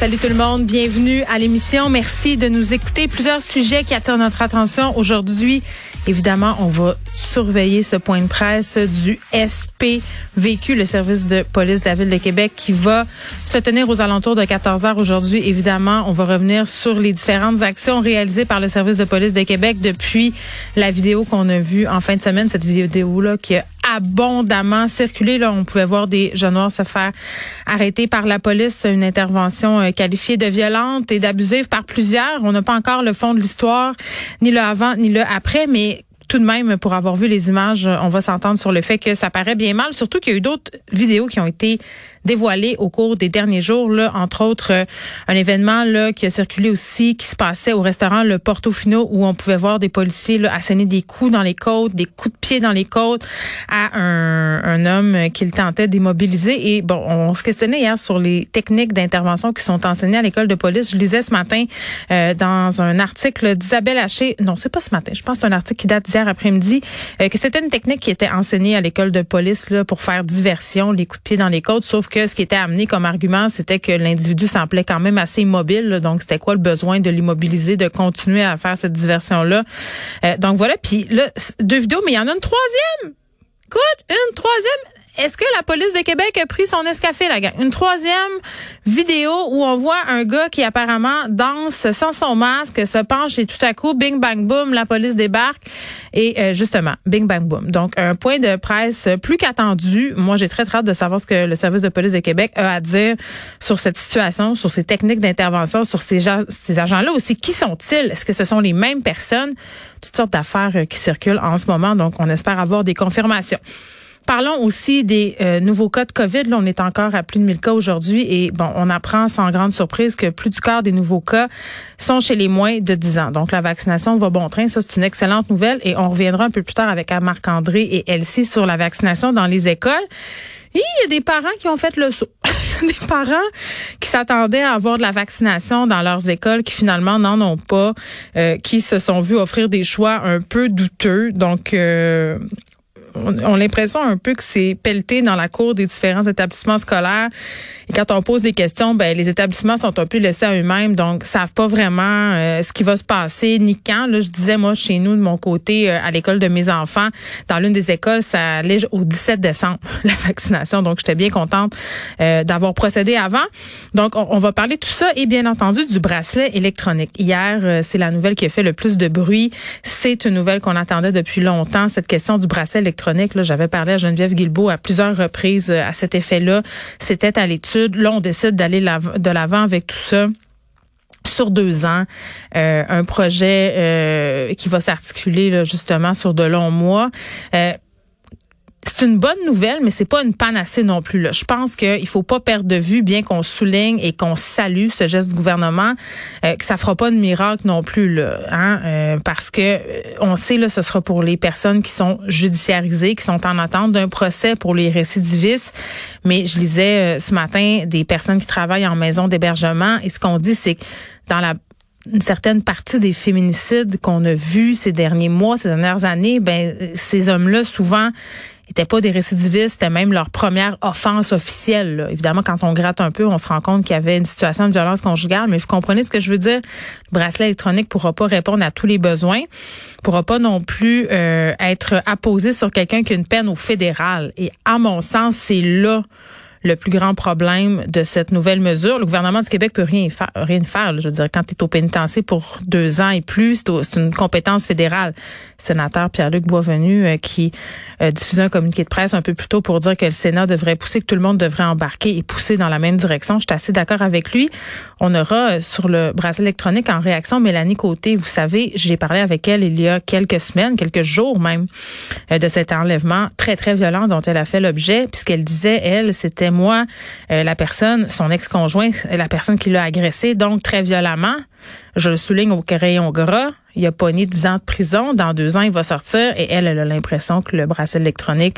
Salut tout le monde, bienvenue à l'émission. Merci de nous écouter. Plusieurs sujets qui attirent notre attention aujourd'hui. Évidemment, on va surveiller ce point de presse du SPVQ, le service de police de la Ville de Québec, qui va se tenir aux alentours de 14 heures aujourd'hui. Évidemment, on va revenir sur les différentes actions réalisées par le service de police de Québec depuis la vidéo qu'on a vue en fin de semaine, cette vidéo-là qui a abondamment circulé. Là, on pouvait voir des jeunes noirs se faire arrêter par la police, une intervention euh, qualifiée de violente et d'abusive par plusieurs. On n'a pas encore le fond de l'histoire, ni le avant, ni le après, mais tout de même, pour avoir vu les images, on va s'entendre sur le fait que ça paraît bien mal, surtout qu'il y a eu d'autres vidéos qui ont été dévoilé au cours des derniers jours, là, entre autres euh, un événement là, qui a circulé aussi, qui se passait au restaurant Le Portofino, où on pouvait voir des policiers là, asséner des coups dans les côtes, des coups de pied dans les côtes à un, un homme qu'il tentait d'immobiliser. Et bon, on se questionnait hier sur les techniques d'intervention qui sont enseignées à l'école de police. Je lisais ce matin euh, dans un article d'Isabelle Haché, non, c'est pas ce matin, je pense que c'est un article qui date d'hier après-midi, euh, que c'était une technique qui était enseignée à l'école de police là, pour faire diversion, les coups de pied dans les côtes, sauf que ce qui était amené comme argument, c'était que l'individu semblait quand même assez immobile. donc, c'était quoi le besoin de l'immobiliser, de continuer à faire cette diversion-là? Euh, donc, voilà. Puis là, deux vidéos, mais il y en a une troisième. Écoute, une troisième. Est-ce que la police de Québec a pris son escafé, la gang? Une troisième vidéo où on voit un gars qui apparemment danse sans son masque, se penche et tout à coup, bing bang boom, la police débarque. Et euh, justement, bing bang boom. Donc, un point de presse plus qu'attendu. Moi, j'ai très, très hâte de savoir ce que le service de police de Québec a à dire sur cette situation, sur ces techniques d'intervention, sur ces, ces agents-là aussi. Qui sont-ils? Est-ce que ce sont les mêmes personnes? Toutes sortes d'affaires euh, qui circulent en ce moment. Donc, on espère avoir des confirmations. Parlons aussi des euh, nouveaux cas de COVID. Là, on est encore à plus de 1000 cas aujourd'hui et bon, on apprend sans grande surprise que plus du quart des nouveaux cas sont chez les moins de 10 ans. Donc la vaccination va bon train, ça c'est une excellente nouvelle et on reviendra un peu plus tard avec Marc-André et Elsie sur la vaccination dans les écoles. Il y a des parents qui ont fait le saut. des parents qui s'attendaient à avoir de la vaccination dans leurs écoles qui finalement n'en ont pas, euh, qui se sont vus offrir des choix un peu douteux. Donc, euh, on, a l'impression un peu que c'est pelleté dans la cour des différents établissements scolaires. Et quand on pose des questions, ben les établissements sont un peu laissés à eux-mêmes, donc savent pas vraiment euh, ce qui va se passer ni quand. Là, je disais moi chez nous de mon côté euh, à l'école de mes enfants, dans l'une des écoles, ça allait au 17 décembre la vaccination. Donc j'étais bien contente euh, d'avoir procédé avant. Donc on, va parler de tout ça et bien entendu du bracelet électronique. Hier, c'est la nouvelle qui a fait le plus de bruit. C'est une nouvelle qu'on attendait depuis longtemps. Cette question du bracelet électronique j'avais parlé à Geneviève Guilbeault à plusieurs reprises euh, à cet effet-là. C'était à l'étude. Là, on décide d'aller de l'avant avec tout ça sur deux ans, euh, un projet euh, qui va s'articuler justement sur de longs mois c'est une bonne nouvelle, mais c'est pas une panacée non plus. Là. Je pense qu'il faut pas perdre de vue, bien qu'on souligne et qu'on salue ce geste du gouvernement, euh, que ça fera pas de miracle non plus, là, hein, euh, parce que euh, on sait là, ce sera pour les personnes qui sont judiciarisées, qui sont en attente d'un procès pour les récidivistes. Mais je lisais ce matin des personnes qui travaillent en maison d'hébergement et ce qu'on dit, c'est que dans la une certaine partie des féminicides qu'on a vus ces derniers mois, ces dernières années, ben ces hommes-là souvent n'étaient pas des récidivistes, c'était même leur première offense officielle. Évidemment, quand on gratte un peu, on se rend compte qu'il y avait une situation de violence conjugale, mais vous comprenez ce que je veux dire? Le bracelet électronique pourra pas répondre à tous les besoins, pourra pas non plus euh, être apposé sur quelqu'un qui a une peine au fédéral. Et à mon sens, c'est là le plus grand problème de cette nouvelle mesure. Le gouvernement du Québec peut rien faire. Rien faire Je veux dire, quand tu es au pénitencier pour deux ans et plus, c'est une compétence fédérale. sénateur Pierre-Luc Boisvenu euh, qui euh, diffusait un communiqué de presse un peu plus tôt pour dire que le Sénat devrait pousser, que tout le monde devrait embarquer et pousser dans la même direction. Je suis assez d'accord avec lui. On aura euh, sur le bracelet électronique en réaction Mélanie Côté. Vous savez, j'ai parlé avec elle il y a quelques semaines, quelques jours même, de cet enlèvement très, très violent dont elle a fait l'objet. Puisqu'elle disait, elle, c'était moi euh, la personne, son ex-conjoint, la personne qui l'a agressé, donc très violemment. Je le souligne au crayon gras. Il a pogné 10 ans de prison. Dans deux ans, il va sortir. Et elle, elle a l'impression que le bracelet électronique